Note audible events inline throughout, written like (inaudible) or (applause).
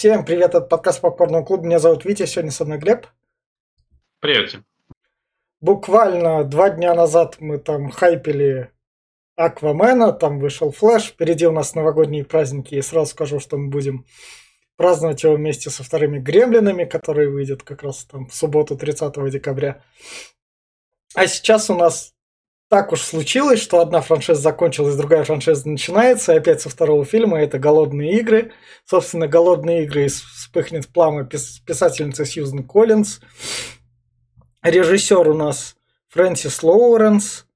Всем привет, это подкаст Попкорного клуба. Меня зовут Витя, сегодня со мной Глеб. Привет. Буквально два дня назад мы там хайпели Аквамена, там вышел Флэш, впереди у нас новогодние праздники, и сразу скажу, что мы будем праздновать его вместе со вторыми Гремлинами, которые выйдут как раз там в субботу 30 декабря. А сейчас у нас так уж случилось, что одна франшиза закончилась, другая франшиза начинается, и опять со второго фильма это «Голодные игры». Собственно, «Голодные игры» вспыхнет пламя писательницы Сьюзен Коллинз. Режиссер у нас Фрэнсис Лоуренс,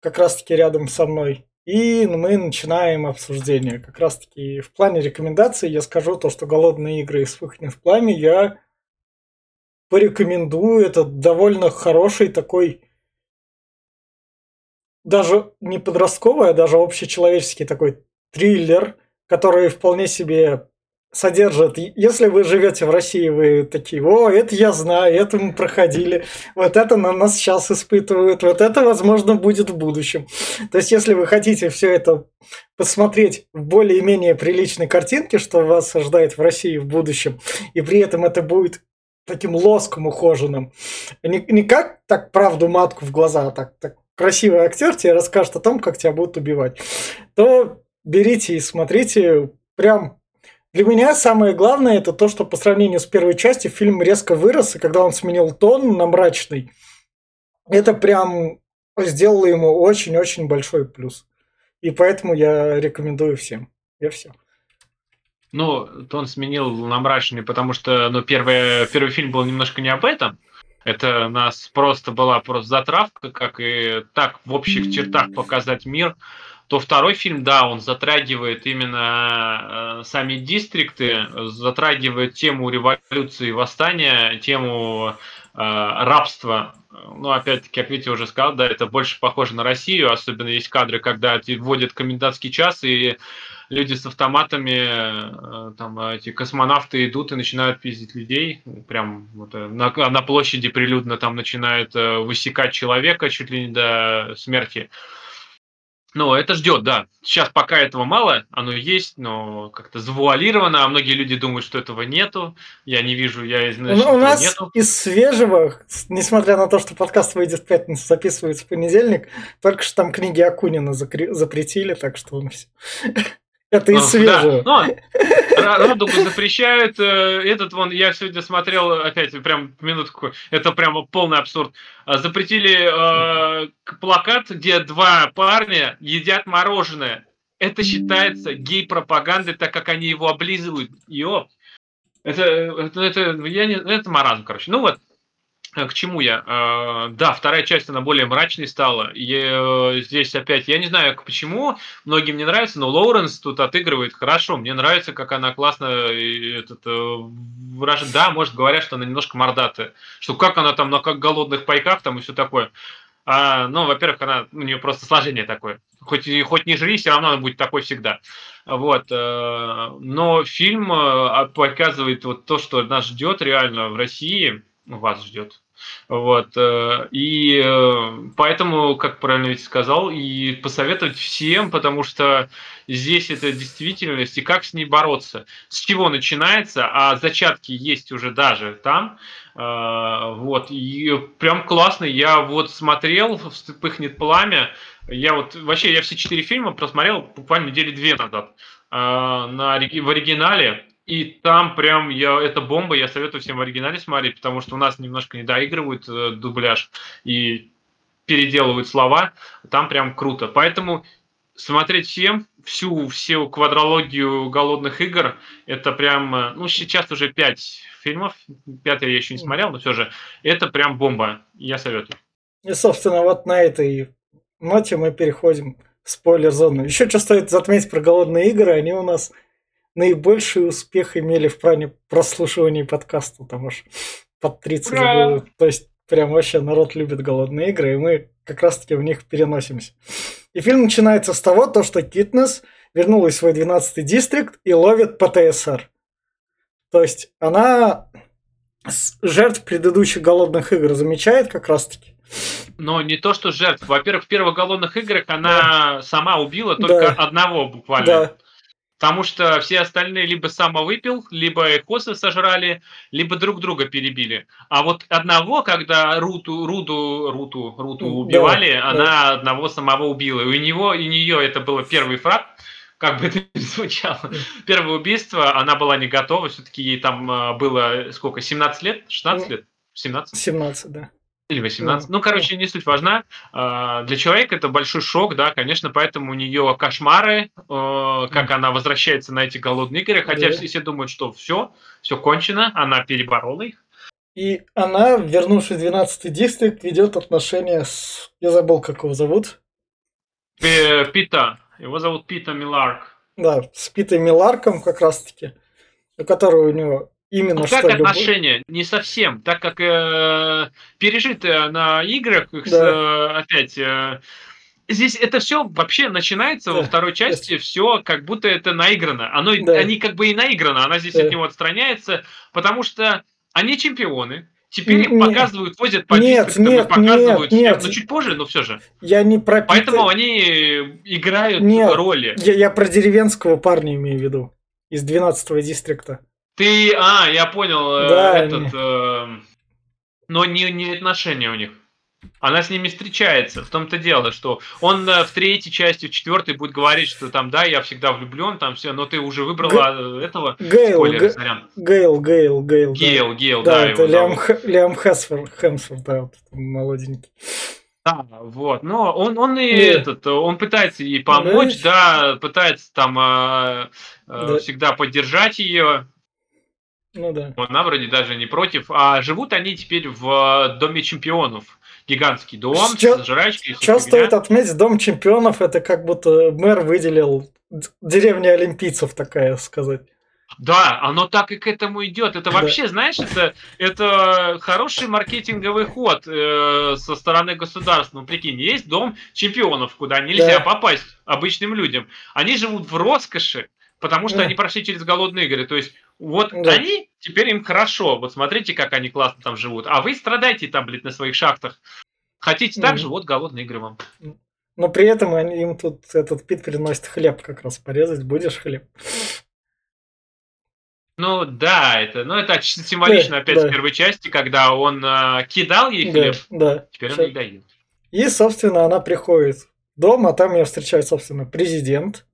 как раз-таки рядом со мной. И мы начинаем обсуждение. Как раз-таки в плане рекомендаций я скажу то, что «Голодные игры» и «Вспыхнет пламя» я порекомендую. Это довольно хороший такой даже не подростковый, а даже общечеловеческий такой триллер, который вполне себе содержит. Если вы живете в России, вы такие, о, это я знаю, это мы проходили, вот это на нас сейчас испытывают, вот это, возможно, будет в будущем. То есть, если вы хотите все это посмотреть в более-менее приличной картинке, что вас ожидает в России в будущем, и при этом это будет таким лоском ухоженным, не, не как так правду матку в глаза, а так, так красивый актер тебе расскажет о том, как тебя будут убивать, то берите и смотрите. Прям для меня самое главное это то, что по сравнению с первой частью фильм резко вырос, и когда он сменил тон на мрачный, это прям сделало ему очень-очень большой плюс. И поэтому я рекомендую всем. Я все. Ну, тон сменил на мрачный, потому что ну, первый, первый фильм был немножко не об этом. Это у нас просто была просто затравка, как и так в общих чертах показать мир. То второй фильм, да, он затрагивает именно э, сами дистрикты, затрагивает тему революции и восстания, тему э, рабства. Ну, опять-таки, как Витя уже сказал, да, это больше похоже на Россию, особенно есть кадры, когда вводят комендантский час и люди с автоматами, э, там эти космонавты идут и начинают пиздить людей, прям вот, э, на, на площади прилюдно там начинают э, высекать человека чуть ли не до смерти. Ну, это ждет, да. Сейчас пока этого мало, оно есть, но как-то завуалировано, а многие люди думают, что этого нету. Я не вижу, я знаю, ну, У нас нету. из свежего, несмотря на то, что подкаст выйдет в пятницу, записывается в понедельник, только что там книги Акунина запретили, так что он все. Это из свежего. Да. Ну, Радугу запрещают. Э, этот вон, я сегодня смотрел, опять, прям минутку, это прямо полный абсурд. А, запретили э, плакат, где два парня едят мороженое. Это считается гей-пропагандой, так как они его облизывают. Ёп. Это, это, это, я не, это маразм, короче. Ну вот, к чему я? Э, да, вторая часть, она более мрачной стала. И э, здесь опять, я не знаю почему, многим не нравится, но Лоуренс тут отыгрывает хорошо. Мне нравится, как она классно этот, выражает. Да, может, говорят, что она немножко мордатая. Что как она там на как голодных пайках там и все такое. А, ну, во-первых, она, у нее просто сложение такое. Хоть, хоть не жри, все равно она будет такой всегда. Вот. Но фильм показывает вот то, что нас ждет реально в России, вас ждет вот. Э, и э, поэтому, как правильно ведь сказал, и посоветовать всем, потому что здесь это действительность, и как с ней бороться. С чего начинается, а зачатки есть уже даже там. Э, вот. И прям классно. Я вот смотрел «Вспыхнет пламя». Я вот вообще я все четыре фильма просмотрел буквально недели две назад на, в оригинале. И там прям я, это бомба, я советую всем в оригинале смотреть, потому что у нас немножко не доигрывают э, дубляж и переделывают слова. Там прям круто. Поэтому смотреть всем, всю, всю квадрологию голодных игр, это прям, э, ну, сейчас уже пять фильмов, пятый я еще не смотрел, но все же, это прям бомба, я советую. И, собственно, вот на этой ноте мы переходим в спойлер-зону. Еще что стоит затметить про голодные игры, они у нас наибольший успех имели в плане прослушивания подкаста, там аж под 30 Ура! было. То есть прям вообще народ любит голодные игры, и мы как раз-таки в них переносимся. И фильм начинается с того, то, что Китнес вернулась в свой 12-й дистрикт и ловит ПТСР. То есть она жертв предыдущих голодных игр замечает как раз-таки. Но не то, что жертв. Во-первых, в первых голодных играх она да. сама убила только да. одного буквально. Да. Потому что все остальные либо самовыпил, либо косы сожрали, либо друг друга перебили. А вот одного, когда Руту, Руту, Руту, Руту убивали, да, она да. одного самого убила. И у него, и у нее это было первый фраг, как бы это ни звучало. Первое убийство, она была не готова, все-таки ей там а, было сколько, 17 лет? 16 лет? 17? 17, да. Или 18. Ну, короче, не суть важна. А, для человека это большой шок, да, конечно, поэтому у нее кошмары, а, как она возвращается на эти голодные игры, хотя да. все думают, что все, все кончено, она переборола их. И она, вернувшись в 12-й дистрикт, ведет отношения с... Я забыл, как его зовут. Э, Пита. Его зовут Пита Миларк. Да, с Питой Миларком как раз-таки, у которого у него Именно ну, что как любовь... отношения? Не совсем, так как э, пережитые на играх, да. э, опять, э, здесь это все вообще начинается да. во второй части, все как будто это наиграно. Оно, да. Они как бы и наиграно, она здесь да. от него отстраняется, потому что они чемпионы, Теперь их показывают, возят по нет, нет, показывают нет, нет. но чуть позже, но все же. Я не про Поэтому они играют нет, роли. Я, я про деревенского парня имею в виду. Из 12-го дистрикта. Ты, а, я понял, э, да, этот, э, но не, не отношения у них. Она с ними встречается. В том-то дело, что он э, в третьей части, в четвертой будет говорить, что там, да, я всегда влюблен, там все, но ты уже выбрала Г... этого. Гейл, Спойлер, Г... Гейл, Гейл, Гейл. Гейл, да. Гейл, да. Да, это Лиам, Х... Лиам Хемсворт, Хемсворт, да, вот, молоденький. Да, вот. Но он, он и Нет. этот, он пытается ей помочь, да, да пытается там э, э, да. всегда поддержать ее. Ну да. Она вроде даже не против. А живут они теперь в Доме чемпионов. Гигантский дом Сейчас, с жрачкой. Сейчас стоит отметить, Дом чемпионов это как будто мэр выделил деревня олимпийцев, такая сказать. Да, оно так и к этому идет. Это вообще, да. знаешь, это, это хороший маркетинговый ход э, со стороны государства. Ну, прикинь, есть дом чемпионов, куда нельзя да. попасть обычным людям. Они живут в роскоши, потому что да. они прошли через голодные игры. То есть вот да. они, теперь им хорошо. Вот смотрите, как они классно там живут. А вы страдаете там, блядь, на своих шахтах. Хотите так же, вот голодные игры вам. Но при этом они, им тут этот Пит приносит хлеб как раз порезать. Будешь хлеб? Ну да, это, ну это символично да, опять да. в первой части, когда он э, кидал ей хлеб, да, да. теперь он ей дает. И, собственно, она приходит в дом, а там ее встречает, собственно, президент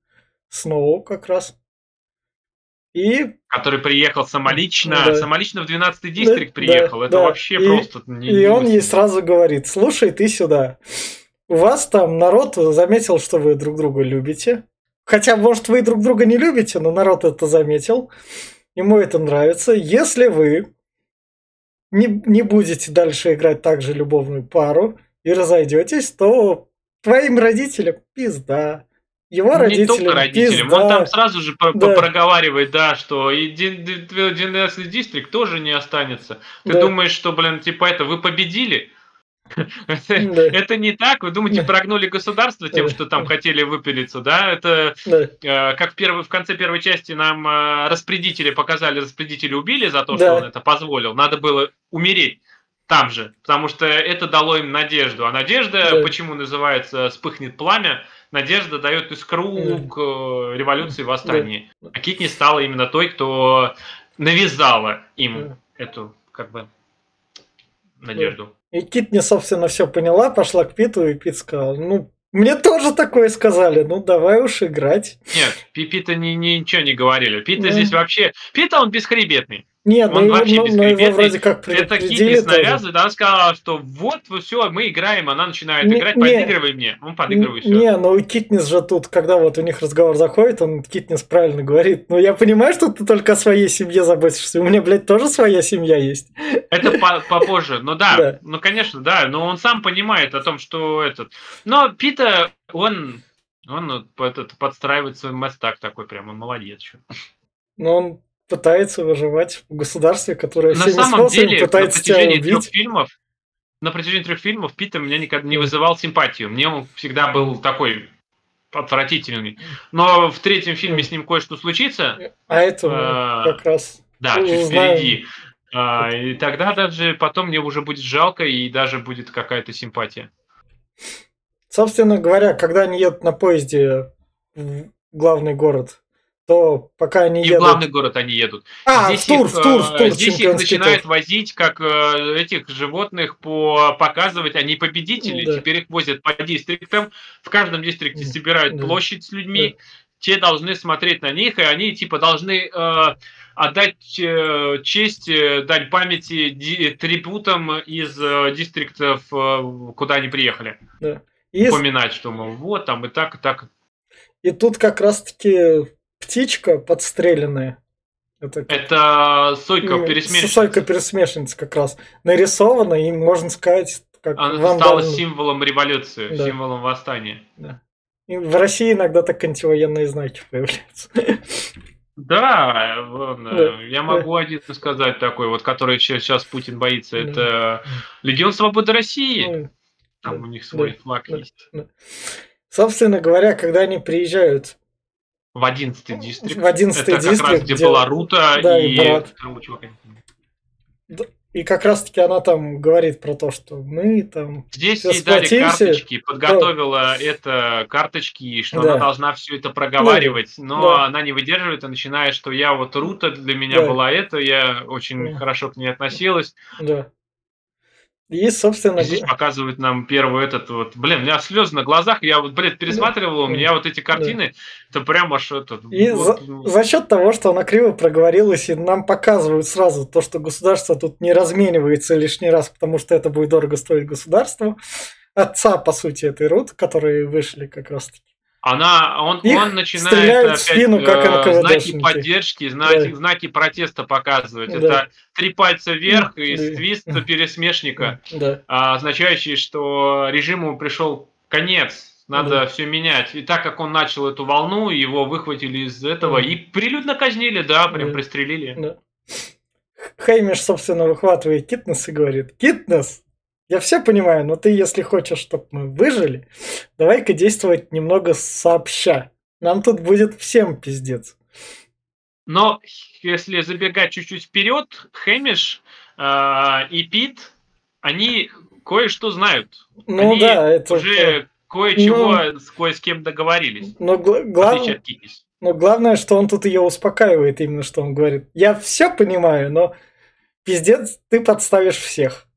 Сноу как раз. И... Который приехал самолично, да. самолично в 12-й дистрикт да, приехал. Да, Это да. вообще и, просто... Не, и он ей сразу говорит, слушай, ты сюда. У вас там народ заметил, что вы друг друга любите. Хотя, может, вы друг друга не любите, но народ это заметил. Ему это нравится. Если вы не, не будете дальше играть так же любовную пару и разойдетесь, то твоим родителям пизда. Его родители. Не только родителям. Пизда. Он там сразу же да. проговаривает, да, что и 12 дистрикт тоже не останется. Ты да. думаешь, что, блин, типа это, вы победили? (laughs) Это не так. Вы думаете, прогнули государство тем, что там хотели выпилиться, да? Это э, как в конце первой части нам э, распорядители показали, распорядители убили за то, что он это позволил. Надо было умереть там же, потому что это дало им надежду. А надежда, почему называется «вспыхнет пламя», надежда дает искру к э, революции восстания. А Китни стала именно той, кто навязала им эту, как бы, надежду. И Китни, собственно, все поняла, пошла к Питу, и Пит сказал, ну, мне тоже такое сказали, ну давай уж играть. Нет, Пита ни, ничего не говорили. Пита да. здесь вообще... Пита он бесхребетный. Нет, он ну, вообще ну, ну, его вроде как Это Китис навязывает, она сказала, что вот, все, мы играем, она начинает не, играть, подыгрывай мне. Он подыгрывает, все. Не, ну Китнис же тут, когда вот у них разговор заходит, он Китнис правильно говорит, ну я понимаю, что ты только о своей семье заботишься, у меня, блядь, тоже своя семья есть. Это попозже, ну да, да, ну конечно, да, но он сам понимает о том, что этот... Но Пита, он, он этот, подстраивает свой мастак такой прям, он молодец. Ну он пытается выживать в государстве, которое на самом деле, пытается на протяжении тебя убить. трех фильмов на протяжении трех фильмов Пита меня никогда не вызывал симпатию. Мне он всегда был такой отвратительный. Но в третьем фильме с ним кое-что случится. А это а, как раз Да, чуть впереди. А, и тогда даже потом мне уже будет жалко и даже будет какая-то симпатия. Собственно говоря, когда они едут на поезде в главный город то пока они И в едут... главный город они едут. А, здесь в тур, их, в тур, в э, тур, здесь их начинают тур. возить как э, этих животных по показывать, они победители, Да. теперь их возят по дистриктам, в каждом дистрикте Да. собирают Да. площадь с людьми, те должны смотреть на них, и они типа должны э, отдать э, честь, э, дань памяти ди- трибутам из э, дистриктов, э, куда они приехали. И, Упоминать, что, мол, вот там и так, и так. и тут как раз-таки птичка подстреленная. Это Это Сойка м, пересмешница. Сойка пересмешница как раз нарисована, и можно сказать, как Она вандальный. стала символом революции, Да. символом восстания. И в России иногда так антивоенные знаки появляются. Да, вон, э, Да. я могу один сказать такой, вот который сейчас Путин боится. Да. Это Легион Свободы России. Ну, Там да, у них свой да, флаг да. есть. Собственно говоря, когда они приезжают В 11 дистрикт. в 11 Это как раз дистрикт, где где- была Рута да, и... и брат. И как раз-таки она там говорит про то, что мы там... Здесь ей дали карточки, подготовила это карточки, что Да. она должна все это проговаривать, но да. она не выдерживает и начинает, что я вот Рута для меня Да. была это, я очень Да. хорошо к ней относилась. Да. И, собственно... И Здесь показывают нам первый этот вот, блин, у меня слезы на глазах, я вот, блин, пересматривал, у меня вот эти картины, это прям аж этот... И вот, за, ну, за счет того, что она криво проговорилась, и нам показывают сразу то, что государство тут не разменивается лишний раз, потому что это будет дорого стоить государству. Отца, по сути, этой Рут, которые вышли как раз таки. Она, он, Их он начинает опять спину, как э, знаки поддержки, знаки, Да. знаки протеста показывать. Да. Это три пальца вверх и Да. свист пересмешника, Да. а, означающий, что режиму пришел конец. Надо Да. все менять. И так как он начал эту волну, его выхватили из этого Да. и прилюдно казнили, да, прям Да. пристрелили. Да. Хеймиш, собственно, выхватывает Китнес и говорит, Китнес, я все понимаю, но ты, если хочешь, чтобы мы выжили, давай-ка действовать немного сообща. Нам тут будет всем пиздец. Но если забегать чуть-чуть вперед, Хэмиш э, и Пит, они кое-что знают. Ну они да, это... уже кое-чего с кое с кем договорились. Но, гла- В глав- отличие от Китис. но главное, что он тут ее успокаивает, именно что он говорит. Я все понимаю, но пиздец, ты подставишь всех.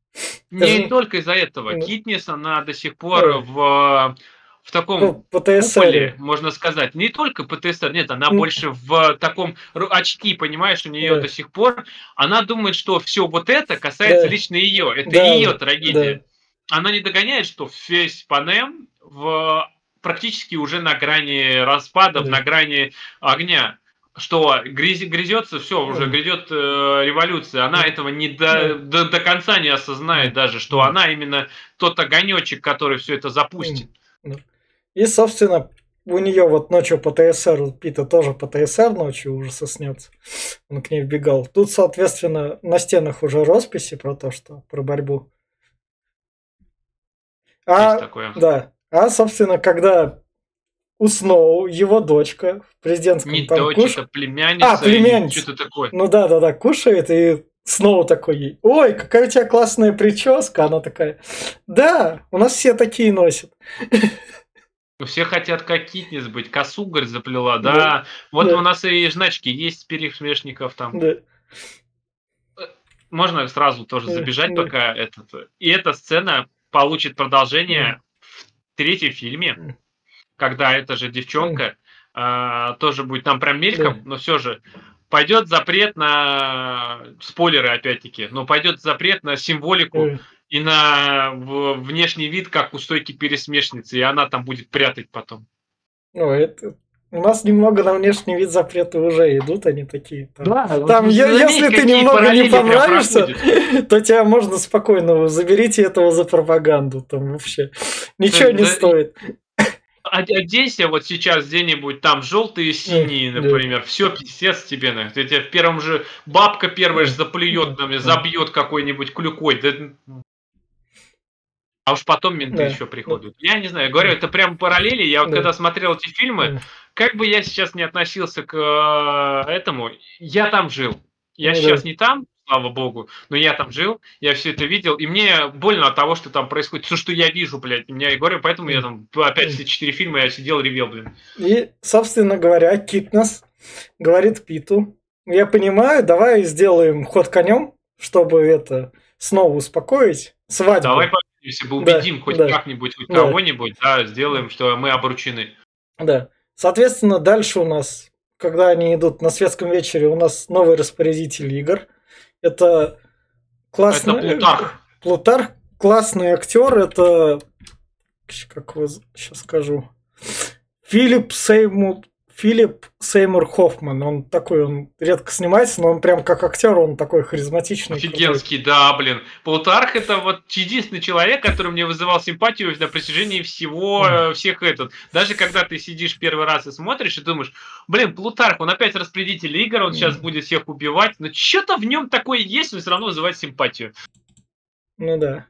Не только из-за этого. Китнис, она до сих пор Да. в, в таком Ну, куполе, можно сказать. Не только ПТСР, нет, она Ну. больше в таком очки, понимаешь, у нее Да. до сих пор. Она думает, что все вот это касается Да. лично ее. Это Да, ее трагедия. Она не догоняет, что весь Панем в практически уже на грани распадов, Да. на грани огня. Что грязи- грязется, все, уже Да. грядет э, революция. Она Да. этого не до, до, до конца не осознает даже, что она именно тот огонечек, который все это запустит. И, собственно, у нее вот ночью по ТСР, у Пита тоже по ТСР ночью ужаса снется. Он к ней вбегал. Тут, соответственно, на стенах уже росписи про то, что про борьбу. А, да. А, собственно, когда у Сноу его дочка в президентском Не там дочь, куш- племянница. А, племянница. Что-то такое. Ну да, да, да, кушает, и Сноу такой ей, ой, какая у тебя классная прическа. Она такая, да, у нас все такие носят. Все хотят как Китнис быть. Косу, говорит, заплела. Да. Да. Вот Да. у нас и жначки есть пересмешников там. Да. Можно сразу тоже Да, забежать, да. пока этот. И эта сцена получит продолжение в третьем фильме. Когда эта же девчонка а, тоже будет там прям мельком, но все же пойдет запрет на спойлеры опять-таки, но пойдет запрет на символику Ой. и на внешний вид, как у стойки пересмешницы, и она там будет прятать потом. Ну, это... У нас немного на внешний вид запреты уже идут, они такие. Там, Да, Там, я- если ты немного не понравишься, (laughs) то тебя можно спокойно заберите этого за пропаганду. Там вообще ничего не Да, стоит. Оденься вот сейчас где-нибудь там желтые и синие, Да. например. Все, пиздец тебе. на. Ты тебе в первом же бабка первая же Да. заплюет, там, и Да. забьет какой-нибудь клюкой. Да, А уж потом менты Да. еще приходят. Я не знаю, говорю, это прям параллели. Я вот Да. когда смотрел эти фильмы, Да. как бы я сейчас не относился к э, этому, я там жил. Я Ну сейчас да. не там, слава богу, но я там жил, я все это видел, и мне больно от того, что там происходит, все, что я вижу, блядь. Меня и говорю, поэтому я там опять все четыре фильма я сидел, ревел, блин. И, собственно говоря, Китнес говорит Питу, я понимаю, давай сделаем ход конем, чтобы это снова успокоить. Свадьбу. Давай если бы убедим да, хоть да, как-нибудь, хоть да. кого-нибудь, да, сделаем, что мы обручены. Да. Соответственно, дальше у нас, когда они идут на светском вечере, у нас новый распорядитель игр. Это классный... Это Плутарх. Плутарх, классный актер, это... Как его сейчас скажу? Филипп Сеймут Филипп Сеймур Хоффман, он такой, он редко снимается, но он прям как актер, он такой харизматичный. Офигенский, крутой. да, блин. Плутарх это вот единственный человек, который мне вызывал симпатию на протяжении всего, mm. всех этот. Даже когда ты сидишь первый раз и смотришь и думаешь, блин, Плутарх, он опять распределитель игр, он mm. сейчас будет всех убивать, но что-то в нем такое есть, он все равно вызывает симпатию. Ну да.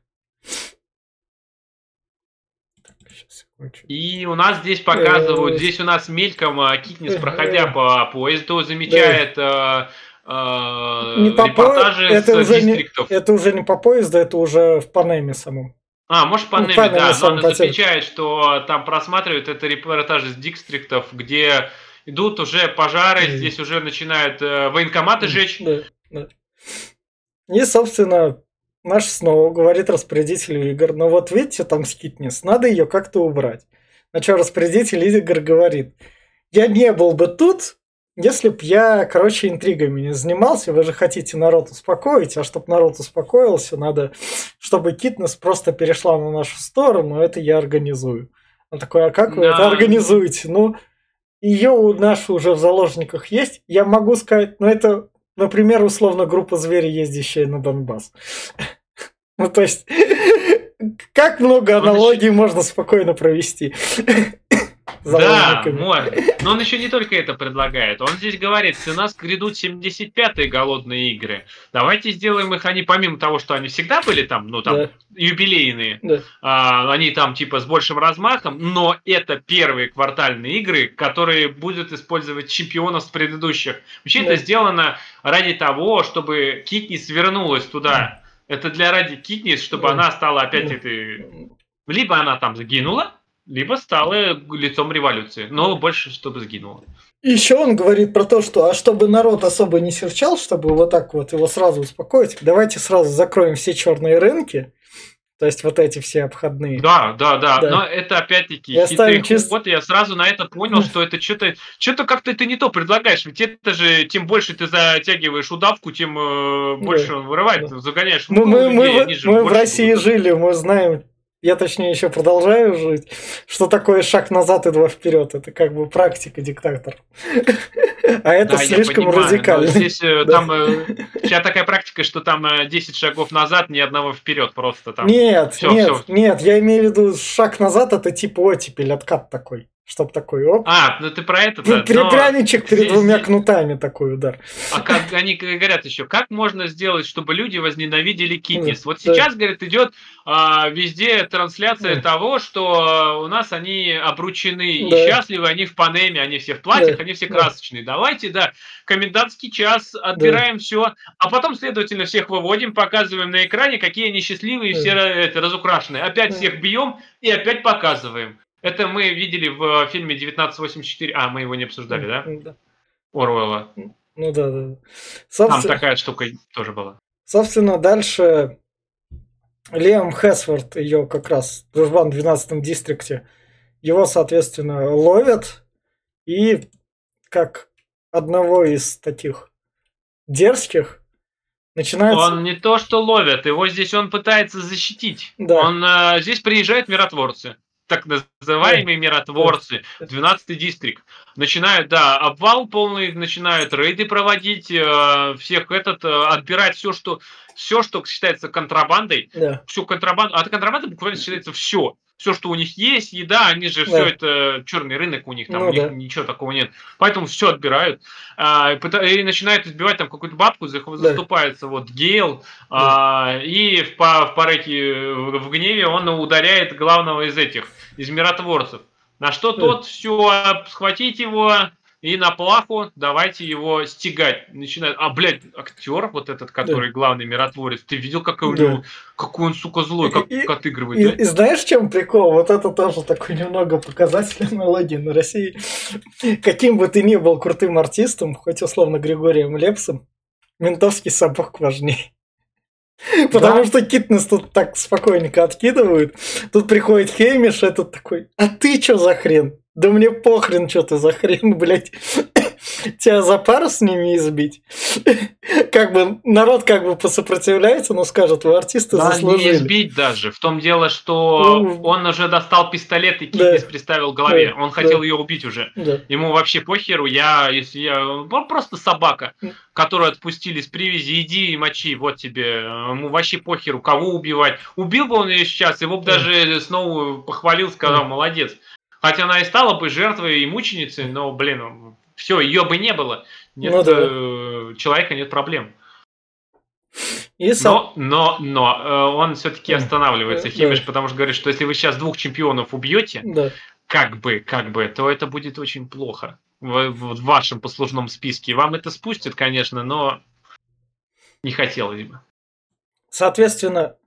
И у нас здесь показывают, здесь у нас мельком а, Китнис, (laughs) проходя по поезду, замечает э, не по репортажи по... это с уже дистриктов. Не, это уже не по поезду, это уже в Панеме самом. А, может, по ну, да, но она замечает, что там просматривают это репортажи с дистриктов, где идут уже пожары, mm. здесь уже начинают э, военкоматы mm. жечь. Да, да. И, собственно, наш снова говорит распорядителю игр, ну вот видите, там скитнес, надо ее как-то убрать. На что распорядитель игр говорит, я не был бы тут, если б я, короче, интригами не занимался, вы же хотите народ успокоить, а чтобы народ успокоился, надо, чтобы Китнес просто перешла на нашу сторону, это я организую. Он такой, а как вы да. это организуете? Ну, ее у нашу уже в заложниках есть. Я могу сказать, ну это Например, условно, группа звери, ездящая на Донбасс. (laughs) Ну, то есть, (laughs) как много аналогий можно спокойно провести. (laughs) Да, можно. Но он еще не только это предлагает. Он здесь говорит, у нас грядут 75-е голодные игры. Давайте сделаем их, они помимо того, что они всегда были там, ну там, да. юбилейные, да. а, они там типа с большим размахом, но это первые квартальные игры, которые будут использовать чемпионов с предыдущих. Вообще да. это сделано ради того, чтобы Китнис вернулась туда. Это для ради Китнис, чтобы да. она стала опять да. этой... Либо она там загинула, либо стала лицом революции, но больше, чтобы сгинула. Еще он говорит про то, что а чтобы народ особо не серчал, чтобы вот так вот его сразу успокоить, давайте сразу закроем все черные рынки, то есть вот эти все обходные. Да, да, да. да. Но это опять-таки я хитрый чист... ход. Я сразу на это понял, что это что-то что-то как-то ты не то предлагаешь. Ведь это же тем больше ты затягиваешь удавку, тем э, больше да. он вырывает, да. загоняешь. Мы, мы, мы, мы в России будут. жили, мы знаем, я точнее еще продолжаю жить, что такое шаг назад и два вперед. Это как бы практика диктатор. А это слишком радикально. Здесь э, там сейчас э, такая практика, что там 10 э, шагов назад, ни одного вперед просто там. Нет, нет, нет, я имею в виду шаг назад, это типа оттепель, откат такой. Чтоб такой оп. А, ну ты про это ну, Пряничек перед двумя кнутами такой удар. А как они говорят еще, как можно сделать, чтобы люди возненавидели Китнис? Вот сейчас, говорят, идет а, везде трансляция того, что у нас они обручены и счастливы, они в панеме, они все в платьях, они все красочные. Давайте, да, комендантский час, отбираем все, а потом, следовательно, всех выводим, показываем на экране, какие они счастливые, все это, разукрашенные. Опять всех бьем и опять показываем. Это мы видели в фильме 1984. А, мы его не обсуждали, да? Да. Оруэлла. Ну да, да. Собственно, Там такая штука тоже была. Собственно, дальше Лиам Хесфорд, ее как раз дружбан в 12-м дистрикте, его, соответственно, ловят и как одного из таких дерзких начинается... Он не то, что ловят, его здесь он пытается защитить. Да. Он э, здесь приезжают миротворцы так называемые миротворцы, 12-й дистрикт. Начинают, да, обвал полный, начинают рейды проводить, э, всех этот, э, отбирать все, что, все, что считается контрабандой, да. всю контрабанду, а контрабанда буквально считается все все, что у них есть, еда, они же да. все это черный рынок у них, там ну, у них да. ничего такого нет. Поэтому все отбирают. А, и начинают избивать там какую-то бабку, заступается да. вот Гейл, да. а, и в, в Пареке в гневе он ударяет главного из этих, из миротворцев. На что да. тот все, схватить его, и на плаху давайте его стегать. Начинает, а, блядь, актер вот этот, который да. главный миротворец, ты видел, какой у него, какой он, сука, злой, как и, отыгрывает, и, да? И знаешь, в чем прикол? Вот это тоже такой немного показатель аналогии на России. Каким бы ты ни был крутым артистом, хоть условно Григорием Лепсом, ментовский сапог важнее. Потому да. что Китнес тут так спокойненько откидывают. Тут приходит Хеймиш, этот такой, а ты чё за хрен? Да мне похрен, что ты за хрен, (laughs) блядь. Тебя за пару с ними избить. Как бы народ как бы посопротивляется, но скажет, вы артисты да, заслужили. не избить даже. В том дело, что ну, он уже достал пистолет и Китнес да, приставил к голове. Да, он хотел да, ее убить уже. Да. Ему вообще похеру. Я, если я... Он просто собака, которую отпустили с привязи. Иди и мочи, вот тебе. Ему вообще похеру, кого убивать. Убил бы он ее сейчас, его бы да. даже снова похвалил, сказал, молодец. Хотя она и стала бы жертвой и мученицей, но, блин, все, ее бы не было. Нет ну, да. э, человека, нет проблем. И сам... Но, но, но э, он все-таки останавливается, Химиш, да. потому что говорит, что если вы сейчас двух чемпионов убьете, да. как бы, как бы, то это будет очень плохо в, в вашем послужном списке. Вам это спустят, конечно, но не хотелось бы. Соответственно,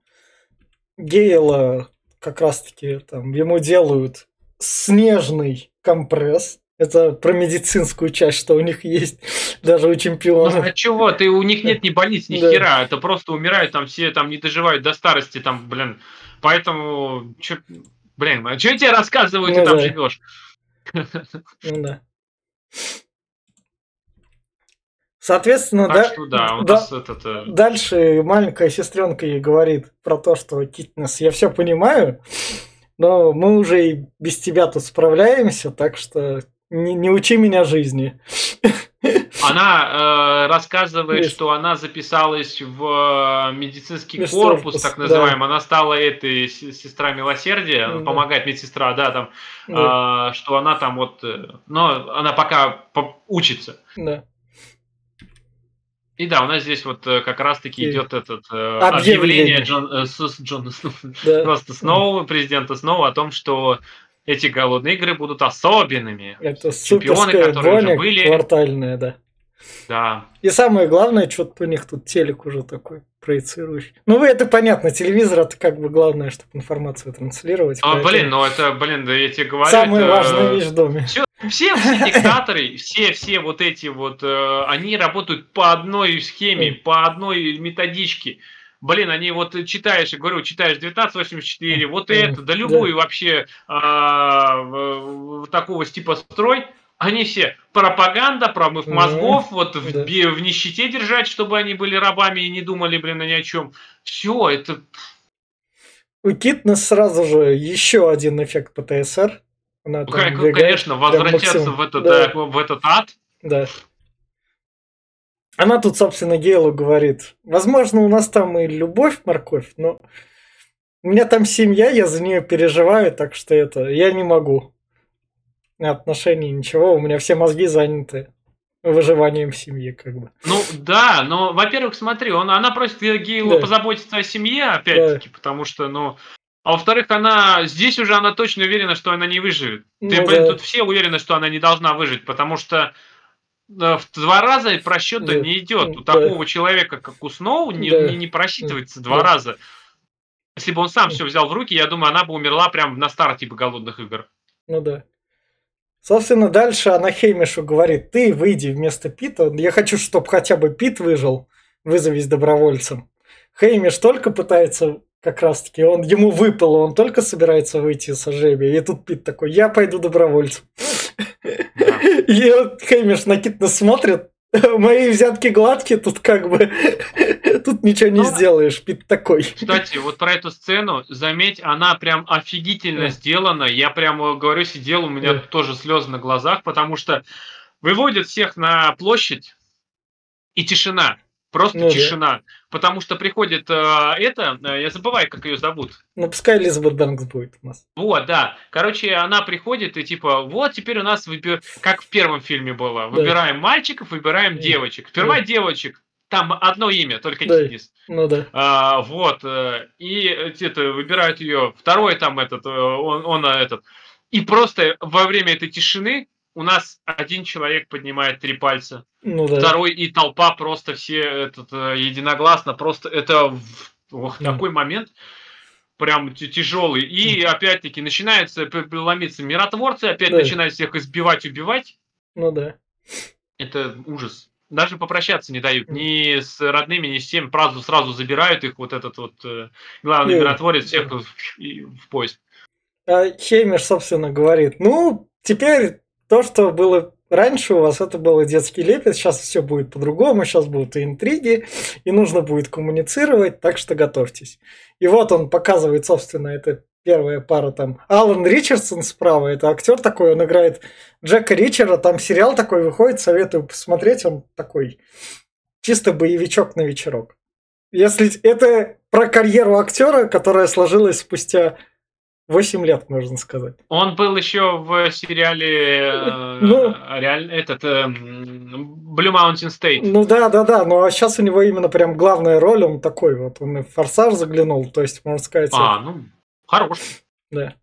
Гейла как раз-таки там ему делают снежный компресс. Это про медицинскую часть, что у них есть (laughs) даже у чемпионов. Ну, а чего? Ты, у них нет ни больниц, ни да. хера. Это просто умирают там все, там не доживают до старости, там, блин. Поэтому, чё, блин, а что тебе рассказывают, ну, ты да. там живешь? Ну да. Соответственно, да, что, да, да этот, э... дальше маленькая сестренка ей говорит про то, что Китнес, я все понимаю, но мы уже и без тебя тут справляемся, так что не, не учи меня жизни. Она э, рассказывает, Есть. что она записалась в э, медицинский Медстров, корпус, так называемый. Да. Она стала этой сестра милосердия, да. помогает медсестра, да, там, да. Э, что она там вот, э, но она пока учится. Да. И да, у нас здесь вот э, как раз-таки и... идет этот э, объявление, Джон, э, с, Джона да. просто снова президента снова о том, что эти голодные игры будут особенными. Это Чемпионы, которые уже были. Квартальная, да. Да. И самое главное, что-то у них тут телек уже такой проецирующий. Ну, вы это понятно, телевизор это как бы главное, чтобы информацию транслировать. А, поэтому... блин, ну это, блин, да я тебе говорю. Самая это... важная вещь в доме. Все, все, все диктаторы, все, все вот эти вот, э, они работают по одной схеме, по одной методичке. Блин, они вот читаешь, я говорю, читаешь 1984, вот это, да любую да. вообще э, такого типа строй, они все пропаганда, промыв мозгов, вот да. в, в нищете держать, чтобы они были рабами и не думали, блин, ни о чем. Все, это... У Китнес сразу же еще один эффект ПТСР. Она ну, там бегает, конечно, возвращаться в этот, да. в этот ад. Да. Она тут, собственно, Гейлу говорит, возможно, у нас там и любовь, морковь, но у меня там семья, я за нее переживаю, так что это, я не могу отношений, ничего, у меня все мозги заняты выживанием семьи, как бы. Ну да, но, во-первых, смотри, он, она просит Гейлу да. позаботиться о семье, опять-таки, да. потому что, ну, а во-вторых, она здесь уже она точно уверена, что она не выживет. Ну, Ты, блин, да. тут все уверены, что она не должна выжить, потому что э, в два раза просчета да. не идет. У да. такого человека, как у Сноу, не, да. не, не просчитывается да. два раза. Если бы он сам все взял в руки, я думаю, она бы умерла прямо на старте типа голодных игр. Ну да. Собственно, дальше она Хеймишу говорит, ты выйди вместо Пита. Я хочу, чтобы хотя бы Пит выжил. Вызовись добровольцем. Хеймиш только пытается как раз таки, он ему выпало, он только собирается выйти из ожебия. И тут Пит такой, я пойду добровольцем. И вот Хеймиш накидно смотрит, мои взятки гладкие, тут как бы тут ничего не сделаешь, Пит такой. Кстати, вот про эту сцену, заметь, она прям офигительно сделана. Я прям говорю, сидел, у меня тоже слезы на глазах, потому что выводят всех на площадь и тишина. Просто ну, тишина. Да. Потому что приходит э, это, э, я забываю, как ее зовут. Ну, пускай Элизабет Бэнкс будет у нас. Вот, да. Короче, она приходит и типа, вот теперь у нас, выбер... как в первом фильме было, да. выбираем мальчиков, выбираем да. девочек. Сперва да. девочек, там одно имя, только да. Денис. Ну да. А, вот. Э, и это, выбирают ее. Второй там этот, он, он этот. И просто во время этой тишины у нас один человек поднимает три пальца, Ну да. второй и толпа просто все этот, э, единогласно, просто это ох, Да. такой момент прям тяжелый. И опять-таки п- ломиться миротворцы, опять Да. начинают всех избивать, убивать. Ну да. Это ужас. Даже попрощаться не дают. Ни с родными, ни с тем. Сразу, сразу забирают их, вот этот вот э, главный Не, миротворец, всех в, в поезд. А Хеймиш, собственно, говорит, ну, теперь то, что было раньше у вас, это было детский лепет, сейчас все будет по-другому, сейчас будут и интриги, и нужно будет коммуницировать, так что готовьтесь. И вот он показывает, собственно, это первая пара там. Алан Ричардсон справа, это актер такой, он играет Джека Ричера, там сериал такой выходит, советую посмотреть, он такой чисто боевичок на вечерок. Если это про карьеру актера, которая сложилась спустя 8 лет, можно сказать. Он был еще в сериале э, Ну. реально этот э, Blue Mountain State. Ну да, да, да, но сейчас у него именно прям главная роль, он такой вот, он и в Форсаж заглянул, то есть, можно сказать, А, ну, хорош. да.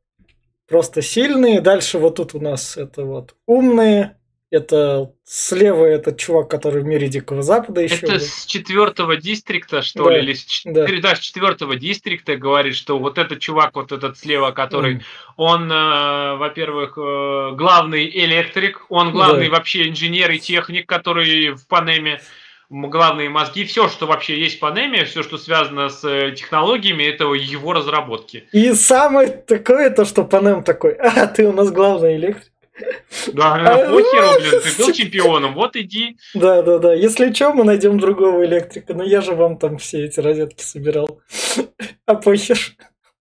Просто сильные. Дальше вот тут у нас это вот умные. Это слева этот чувак, который в мире Дикого Запада еще. Это был. с четвертого дистрикта, что Да, ли, или с да. да, с четвертого дистрикта говорит, что вот этот чувак, вот этот слева, который, он, э, во-первых, э, главный электрик, он главный Да. вообще инженер и техник, который в Панеме, главные мозги, все, что вообще есть в Панеме, все, что связано с э, технологиями, это его разработки. И самое такое, то, что Панем такой, а, ты у нас главный электрик. Да, А, похеру, блин, ты был чемпионом, вот иди. Да, да, да. Если что, мы найдем другого электрика. Но я же вам там все эти розетки собирал. (laughs) А похер.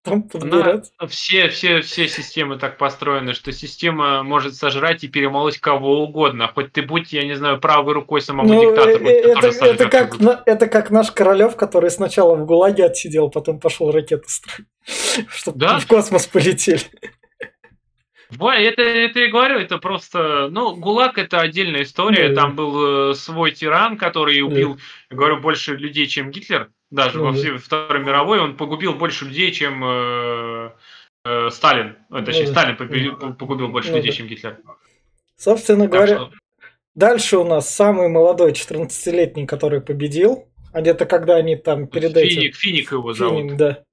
Там подбирать. На- все, все, все системы так построены, что система может сожрать и перемолоть кого угодно. Хоть ты будь, я не знаю, правой рукой самого Ну, диктатора. э, это, сожрет это, как, на- это как наш Королев, который сначала в ГУЛАГе отсидел, потом пошел ракеты строить, (laughs) чтобы Да? в космос полетели. Это, это я говорю, это просто... Ну, ГУЛАГ это отдельная история. Да. Там был э, свой тиран, который убил, я говорю, больше людей, чем Гитлер. Даже Ну во да. всей Второй мировой он погубил больше людей, чем э, э, Сталин. Точнее, Ну да. Сталин погубил больше Ну людей, да. чем Гитлер. Собственно Так говоря, что- дальше у нас самый молодой 14-летний, который победил. А где-то когда они там перед этим... Финик, Финик его зовут. Финин, да.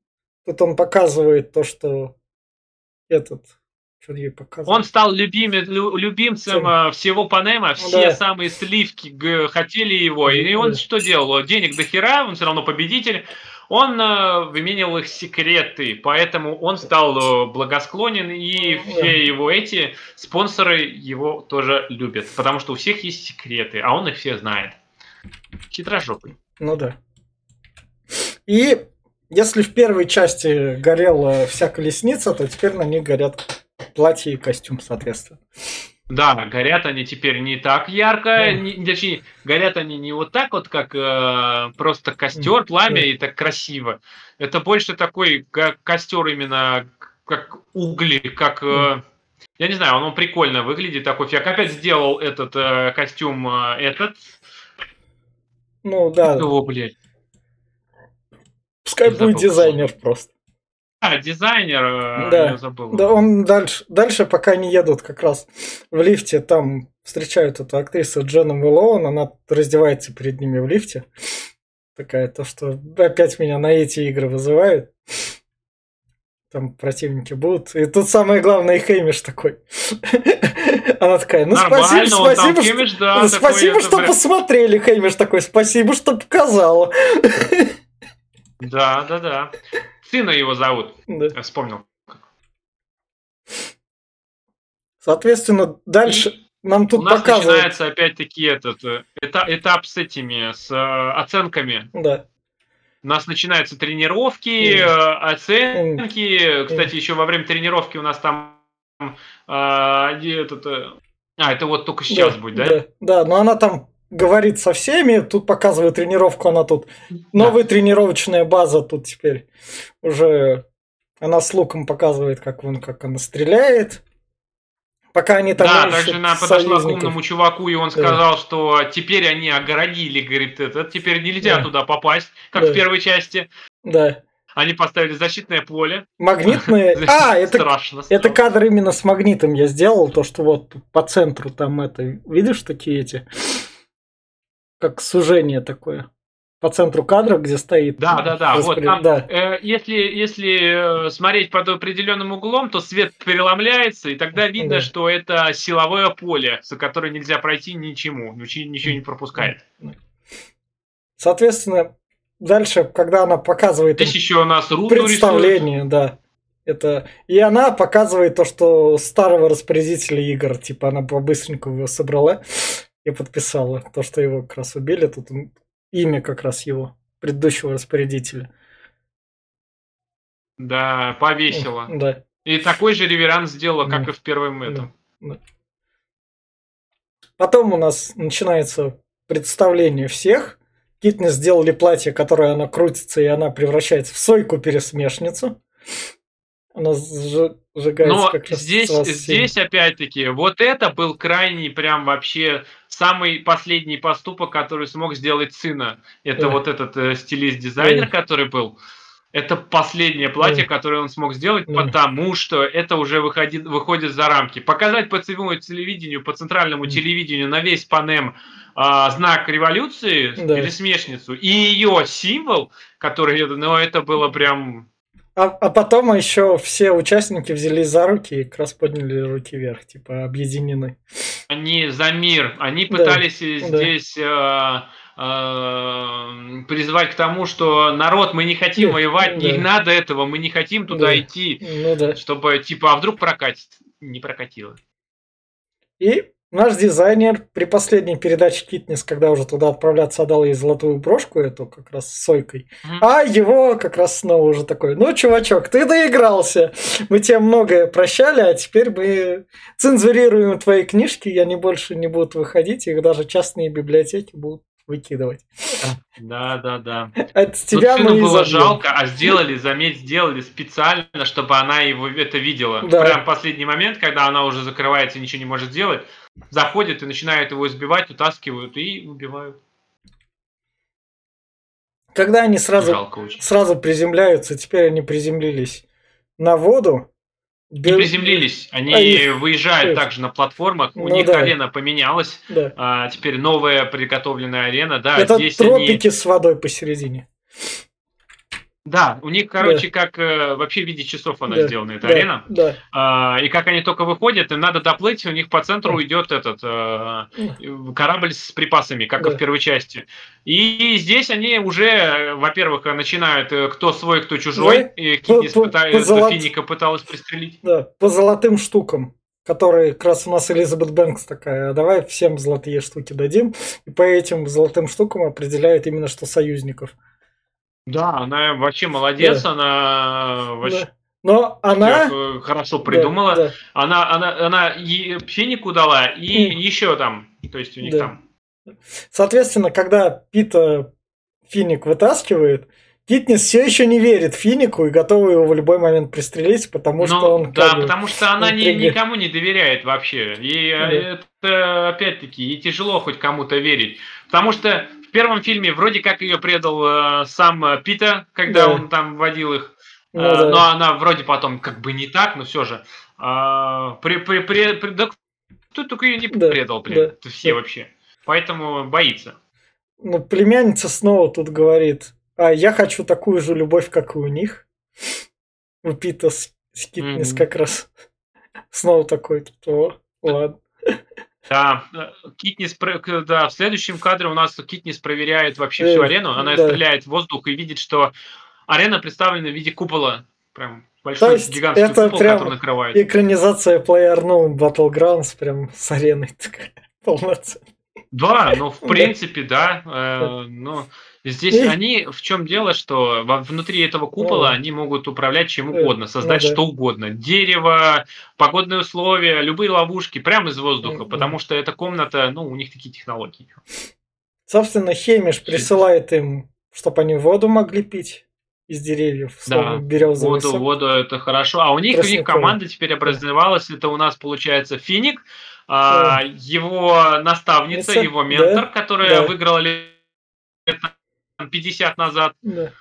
Тут он показывает то, что этот... Что? Он стал любими- лю- любимцем Всем. э, всего Панема, все Ну Да. самые сливки хотели его. И он Да. что делал? Денег до хера, он все равно победитель. Он э, выменивал их секреты, поэтому он стал э, благосклонен, и Да. все его эти спонсоры его тоже любят, потому что у всех есть секреты, а он их все знает. Хитрожопый. Ну да. И если в первой части горела вся колесница, то теперь на них горят платье и костюм, соответственно. Да, горят они теперь не так ярко, Да. не- точнее, горят они не вот так вот, как э, просто костер, пламя и так красиво. Это больше такой ко- костер именно как угли, как... э, я не знаю, он прикольно выглядит, такой фиг. Опять сделал этот э, костюм, э, этот... Ну да, Его, блядь. пускай будет дизайнер просто. А, дизайнер, э, Да. я забыл. Да, он дальше, дальше, пока не едут как раз в лифте, там встречают эту актрису Джену Мэлоун, она раздевается перед ними в лифте. Такая, то, что опять меня на эти игры вызывают. Там противники будут. И тут самое главное, и такой. Она такая, ну Нормально, спасибо, там спасибо, что, Хэмиш, да, такой, спасибо, это что посмотрели, Хеймиш такой, спасибо, что показала. Да, да, да. Сына его зовут, Да. я вспомнил. Соответственно, дальше И- нам тут У нас показывают. начинается опять-таки этот э, эта- этап с этими, с э, оценками. Да. У нас начинаются тренировки, э, оценки. Кстати, еще во время тренировки у нас там э, этот, э, а, это вот только сейчас будет, да? Да, да, но она там говорит со всеми, тут показывает тренировку, она тут новая тренировочная база тут теперь уже она с луком показывает, как он как она стреляет. Пока они там Да, также она подошла к умному чуваку, и он Да. сказал, что теперь они огородили, говорит, это, теперь нельзя Да. туда попасть, как Да. в первой части. Да. Они поставили защитное поле. Магнитные. (laughs) А, это, страшно, это кадр именно с магнитом я сделал, то, что вот по центру там это. Видишь такие эти? Как сужение такое по центру кадра, где стоит. Да, да, да. Вот там, да. Э, если, если э, смотреть под определенным углом, то свет переломляется, и тогда видно, да. что это силовое поле, за которое нельзя пройти ничему, ничего, не пропускает. Соответственно, дальше, когда она показывает Здесь еще у нас представление, рисует. да. Это... И она показывает то, что старого распорядителя игр, типа она по-быстреньку его собрала и подписала. То, что его как раз убили, тут имя как раз его, предыдущего распорядителя. Да, повесила. Да. И такой же реверанс сделала, как да. и в первом этом. Да. Потом у нас начинается представление всех. Китне сделали платье, которое она крутится, и она превращается в сойку-пересмешницу. Она сжигается Но как раз здесь, здесь опять-таки, вот это был крайний прям вообще самый последний поступок, который смог сделать сына. Это да. вот этот э, стилист-дизайнер, да. который был. Это последнее платье, да. которое он смог сделать, да. потому что это уже выходит, выходит за рамки. Показать по цивилному телевидению, по центральному да. телевидению на весь панем а, знак революции, да. пересмешницу, и ее символ, который, ну, это было прям а, а потом еще все участники взялись за руки и как раз подняли руки вверх, типа объединены. Они за мир. Они пытались да, здесь да. Э, э, призвать к тому, что народ, мы не хотим да, воевать, да. не надо этого, мы не хотим туда да. идти, ну, да. чтобы типа, а вдруг прокатит? Не прокатило. И Наш дизайнер при последней передаче Китнес, когда уже туда отправляться, отдал ей золотую брошку, эту как раз с сойкой. Mm-hmm. А его как раз снова уже такой, ну, чувачок, ты доигрался. Мы тебе многое прощали, а теперь мы цензурируем твои книжки, и они больше не будут выходить, их даже частные библиотеки будут выкидывать. Да, да, да. Это тебя мы было жалко, а сделали, заметь, сделали специально, чтобы она его это видела. Да. Прям последний момент, когда она уже закрывается и ничего не может сделать, заходят и начинают его избивать, утаскивают и убивают. Когда они сразу, сразу приземляются, теперь они приземлились на воду. Не приземлились, они а выезжают также на платформах, у ну, них да. арена поменялась, да. а, теперь новая приготовленная арена, да. Это здесь тропики они... с водой посередине. Да, у них, короче, да. как э, вообще в виде часов она да. сделана, эта да. арена. Да. А, и как они только выходят, им надо доплыть, у них по центру да. идет этот э, корабль с припасами, как да. и в первой части. И здесь они уже, во-первых, начинают э, кто свой, кто чужой. Да. И Китнис по, пыта... по золот... Финика пыталась пристрелить. Да, по золотым штукам которые как раз у нас Элизабет Бэнкс такая, «А давай всем золотые штуки дадим, и по этим золотым штукам определяет именно что союзников. Да, она вообще молодец, да. она вообще... Да. Но она хорошо придумала. Да, да. Она, она, она и финику дала, и mm. еще там. То есть у них да. там. Соответственно, когда Пита финик вытаскивает, Китнис все еще не верит Финику и готова его в любой момент пристрелить, потому ну, что он... Да, потому что она ни, никому не доверяет вообще. И да. это, опять-таки, ей тяжело хоть кому-то верить. Потому что в первом фильме вроде как ее предал э, сам э, Пита, когда да. он там водил их. Ну, э, да. Но она вроде потом как бы не так, но все же. Э, при, при, при, при, да, кто только ее не да. предал, блин, да. все да. вообще. Поэтому боится. Ну, племянница снова тут говорит, а я хочу такую же любовь, как и у них. У Пита с, с Китнес mm-hmm. как раз снова такой, то ладно. Да, Китнис, да, в следующем кадре у нас Китнис проверяет вообще всю э, арену. Она да. стреляет в воздух и видит, что арена представлена в виде купола. Прям большой То есть гигантский это купол, прям который накрывает. Экранизация PlayerUnknown Battlegrounds прям с ареной такая полноценная. Да, ну в принципе, да. Э, ну, Здесь и... они, в чем дело, что внутри этого купола они могут управлять чем угодно, создать ну, да. что угодно. Дерево, погодные условия, любые ловушки, прямо из воздуха, потому что эта комната, ну, у них такие технологии. Собственно, Хемиш присылает им, чтобы они воду могли пить из деревьев, да, березовый воду, сок. воду это хорошо. А у них, у них команда теперь образовалась. Это у нас получается Финик, а, его наставница, его ментор, да, которая да. выиграла 50 назад. Да.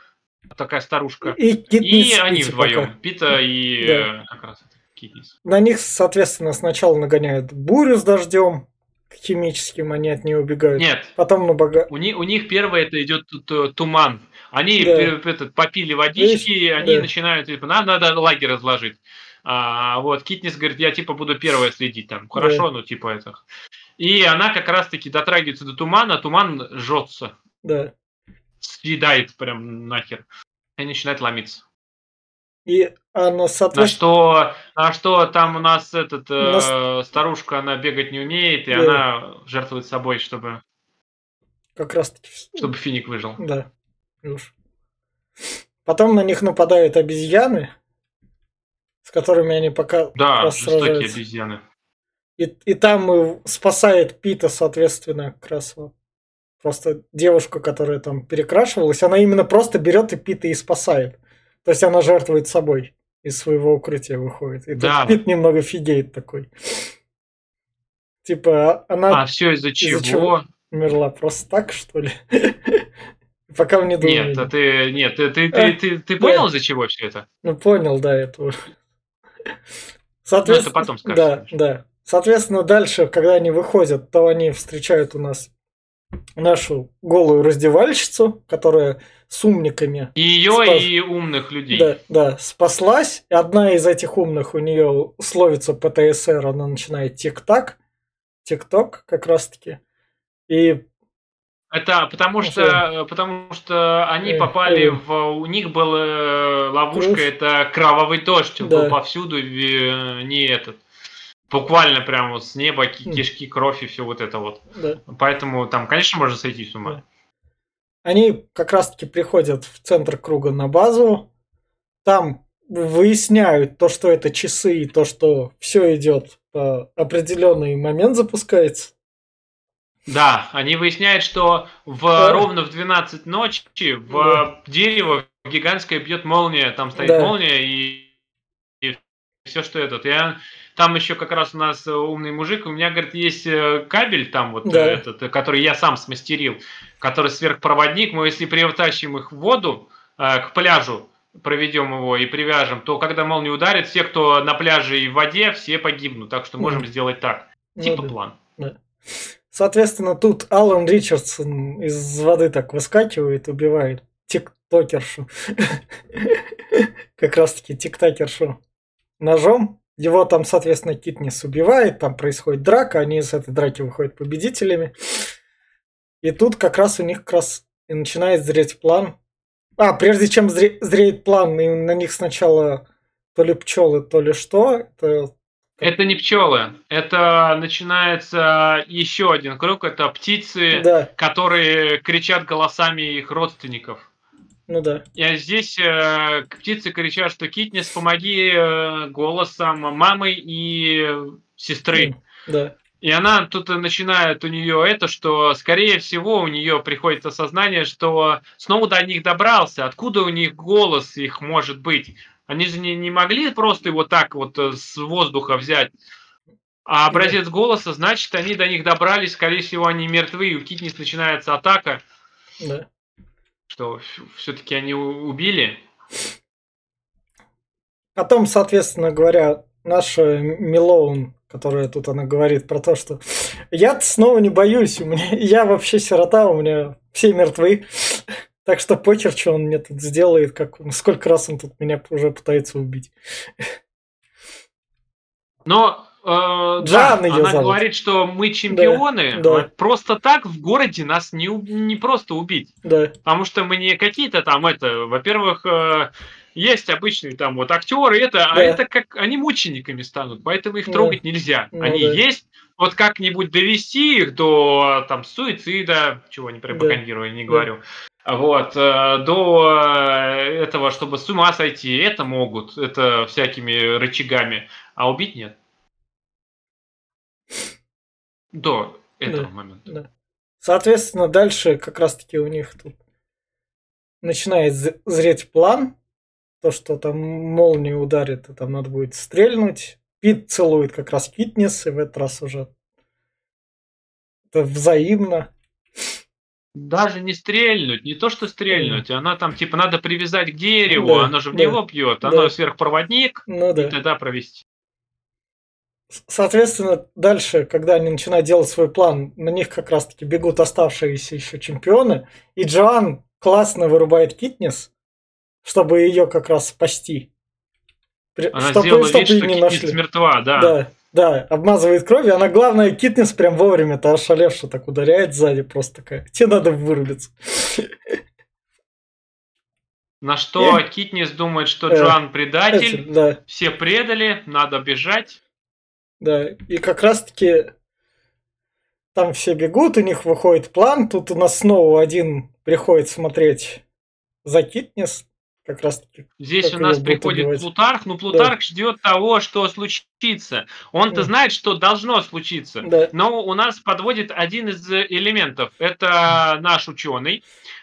такая старушка. И, и они вдвоем, пока. Пита и да. Э, как раз Китнис. На них, соответственно, сначала нагоняют бурю с дождем, химическим они от нее убегают. Нет. Потом на бога... У них, у них первое это идет туман. Они да. этот, попили водички, Видишь? они да. начинают, типа, надо, надо лагерь разложить. А, вот, Китнис говорит, я типа буду первая следить там. Хорошо, да. ну типа это. И она как раз-таки дотрагивается до тумана, а туман жжется. Да. Съедает прям нахер. И начинает ломиться. И она, соответственно... На что, на что там у нас этот э, старушка, она бегать не умеет, и да. она жертвует собой, чтобы... Как раз таки... Чтобы финик выжил. Да. Уж. Потом на них нападают обезьяны, с которыми они пока Да, жестокие обезьяны. И, и там спасает Пита, соответственно, как раз вот просто девушка, которая там перекрашивалась, она именно просто берет и Пита и спасает. То есть она жертвует собой из своего укрытия выходит. И да. Пит немного фигеет такой. Типа, а, она... А все из-за чего? из чего? Умерла просто так, что ли? (laughs) Пока мне думали. Нет, а ты, нет, ты, ты, ты, ты, ты понял, из-за чего все это? Ну, понял, да, это Соответственно, ну, это потом скажешь. Да, да. Соответственно, дальше, когда они выходят, то они встречают у нас нашу голую раздевальщицу, которая с умниками. И ее, спас... и умных людей. Да, да, спаслась. Одна из этих умных у нее словится ПТСР, она начинает тик-так, тик-ток как раз-таки. И это потому что, потому что они попали в, у них была ловушка, это кровавый дождь, да. был повсюду, не этот буквально прямо с неба хм. кишки, кровь и все вот это вот. Да. Поэтому там, конечно, можно сойти с ума. Да. Они как раз-таки приходят в центр круга на базу, там выясняют то, что это часы, и то, что все идет по определенный момент запускается. Да, они выясняют, что в, да. ровно в 12 ночи в да. дерево гигантское бьет молния, там стоит да. молния и, и все, что этот. Я там еще как раз у нас э, умный мужик, у меня, говорит, есть э, кабель там вот да. этот, который я сам смастерил, который сверхпроводник, мы если притащим их в воду, э, к пляжу, проведем его и привяжем, то когда молния ударит, все, кто на пляже и в воде, все погибнут. Так что можем mm. сделать так. Ну, типа да. план. Да. Соответственно, тут Алан Ричардсон из воды так выскакивает, убивает тиктокершу. (laughs) Как раз таки тиктокершу ножом. Его там, соответственно, Китнис убивает, там происходит драка, они из этой драки выходят победителями. И тут как раз у них как раз и начинает зреть план. А, прежде чем зре- зреет план, и на них сначала то ли пчелы, то ли что. Это, это не пчелы. Это начинается еще один круг. Это птицы, да. которые кричат голосами их родственников. Ну да. И здесь э, птицы кричат, что Китнес, помоги э, голосом мамы и сестры. Да. И она тут начинает у нее это, что скорее всего у нее приходит осознание, что снова до них добрался. Откуда у них голос их может быть? Они же не, не могли просто его так вот э, с воздуха взять. А образец да. голоса, значит, они до них добрались, скорее всего, они мертвы, и у Китнис начинается атака. Да что все-таки они убили. Потом, соответственно говоря, наша Милоун, которая тут она говорит про то, что я снова не боюсь, у меня, я вообще сирота, у меня все мертвы. (laughs) Так что почер, что он мне тут сделает, как, сколько раз он тут меня уже пытается убить. (laughs) Но Э, да, она зовут. говорит, что мы чемпионы. Да, да. Просто так в городе нас не, не просто убить. Да. Потому что мы не какие-то там это, во-первых, э, есть обычные там вот актеры, это, а да. а это как они мучениками станут, поэтому их трогать да. нельзя. Ну, они да. есть, вот как-нибудь довести их до там суицида, чего не пропагандирую, да. не говорю. Да. Вот, э, до э, этого, чтобы с ума сойти, это могут, это всякими рычагами, а убить нет. До этого да, момента. Да. Соответственно, дальше как раз-таки у них тут начинает зреть план. То, что там молния ударит, и там надо будет стрельнуть. Пит целует как раз Китнес, и в этот раз уже это взаимно. даже не стрельнуть, не то что стрельнуть, mm. она там типа надо привязать к дереву, да, она же в да, него пьет, да. оно сверхпроводник, ну, да. и тогда провести. Соответственно, дальше, когда они начинают делать свой план, на них как раз-таки бегут оставшиеся еще чемпионы, и Джоан классно вырубает Китнес, чтобы ее как раз спасти. Она чтобы, сделала чтобы вид, что не нашли. мертва, да. Да, да, обмазывает кровью. Она, главное, Китнес прям вовремя-то ошалевшая так ударяет сзади просто такая. Тебе надо вырубиться. На что. Китнес думает, что Джоан предатель, все предали, надо бежать. Да, и как раз-таки там все бегут, у них выходит план. Тут у нас снова один приходит смотреть за Китнес, как раз таки. Здесь у нас приходит убивать. Плутарх, но Плутарх да. ждет того, что случится. Он-то да. знает, что должно случиться. Да. Но у нас подводит один из элементов. Это наш ученый.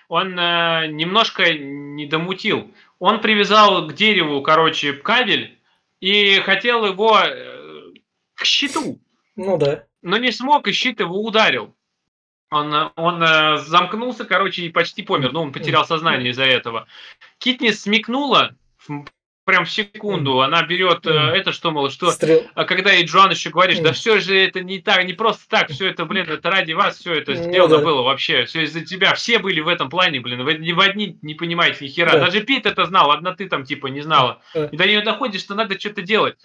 Он э, немножко не домутил. Он привязал к дереву, короче, кабель и хотел его э, к щиту. Ну да. Но не смог, и щит его ударил. Он, он э, замкнулся, короче, и почти помер. Ну, он потерял сознание из-за этого. Китнис смекнула прям в секунду. Она берет э, это, что, мол, что... Стрел. А когда и Джоан еще говоришь, да все же это не так, не просто так, все это, блин, это ради вас, все это сделано ну, да. было вообще, все из-за тебя. Все были в этом плане, блин, вы ни в одни не понимаете ни хера. Да. Даже Пит это знал, одна ты там типа не знала. Да. И до нее доходит, что надо что-то делать.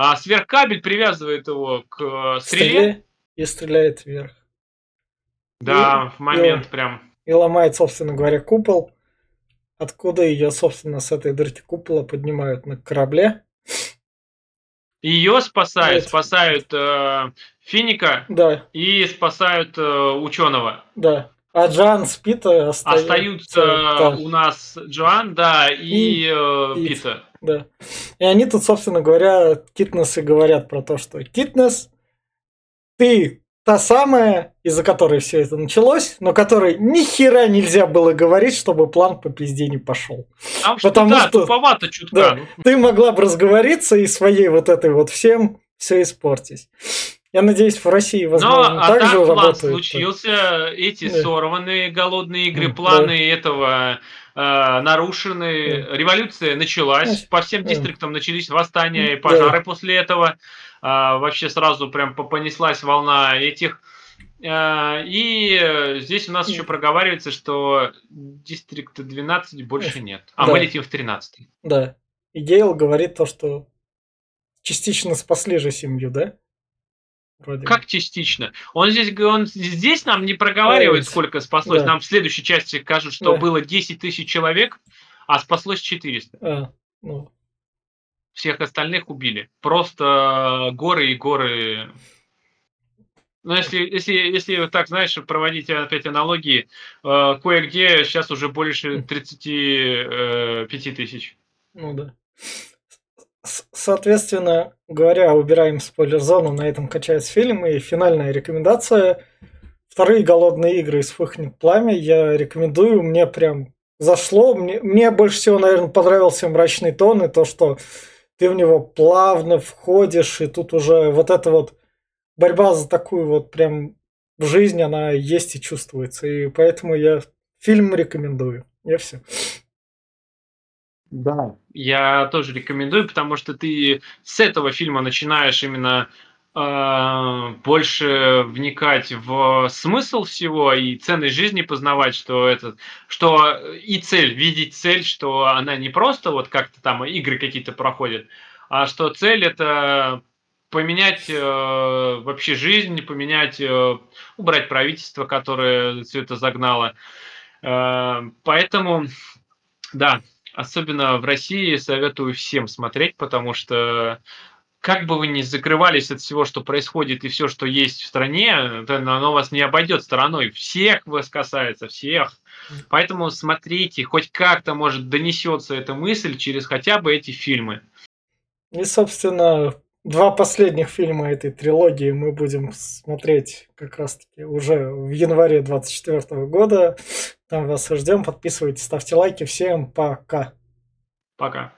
А сверхкабель привязывает его к э, стреле. и стреляет вверх. Да, и, в момент и, прям. И ломает, собственно говоря, купол. Откуда ее, собственно, с этой дырки купола поднимают на корабле. Ее спасают, вот. спасают э, Финика да. и спасают э, ученого. Да. А Джоан с Пита остаются, остаются да. у нас Джоан, да, и, и, э, Пита. Да. И они тут, собственно говоря, Китнес и говорят про то, что Китнес, ты та самая, из-за которой все это началось, но которой ни хера нельзя было говорить, чтобы план по пизде не пошел. Потому, Потому что, да, что туповато чутка. Да, ты могла бы разговориться и своей вот этой вот всем все испортить. Я надеюсь, в России, возможно, Но, так а же план случился, эти да. сорванные голодные игры, планы да. этого нарушены, да. революция началась, по всем дистриктам начались восстания и пожары после этого а, вообще сразу прям понеслась волна этих. А, и здесь у нас еще проговаривается, что дистрикта 12 больше нет. А да. мы летим в 13. Да. И Гейл говорит то, что частично спасли же семью, да? Вроде. Как частично? Он здесь, он здесь нам не проговаривает, да, сколько спаслось. Да. Нам в следующей части скажут, что да. было 10 тысяч человек, а спаслось 400. А, ну всех остальных убили. Просто горы и горы. Ну, если, если, если так, знаешь, проводить опять аналогии, э, кое-где сейчас уже больше 35 э, тысяч. Ну да. Соответственно, говоря, убираем спойлер-зону, на этом качается фильм, и финальная рекомендация. Вторые голодные игры из «Вспыхнет пламя» я рекомендую, мне прям зашло. Мне, мне больше всего, наверное, понравился мрачный тон и то, что ты в него плавно входишь, и тут уже вот эта вот борьба за такую вот прям в жизни, она есть и чувствуется. И поэтому я фильм рекомендую. Я все. Да, я тоже рекомендую, потому что ты с этого фильма начинаешь именно э, больше вникать в смысл всего и ценность жизни познавать, что это, что и цель, видеть цель, что она не просто вот как-то там игры какие-то проходят, а что цель это поменять э, вообще жизнь, поменять, э, убрать правительство, которое все это загнало. Э, поэтому, да, особенно в России советую всем смотреть, потому что как бы вы ни закрывались от всего, что происходит, и все, что есть в стране, оно вас не обойдет стороной. Всех вас касается, всех. Поэтому смотрите, хоть как-то, может, донесется эта мысль через хотя бы эти фильмы. И, собственно, два последних фильма этой трилогии мы будем смотреть как раз-таки уже в январе 2024 года. Там вас ждем. Подписывайтесь, ставьте лайки. Всем пока. Пока.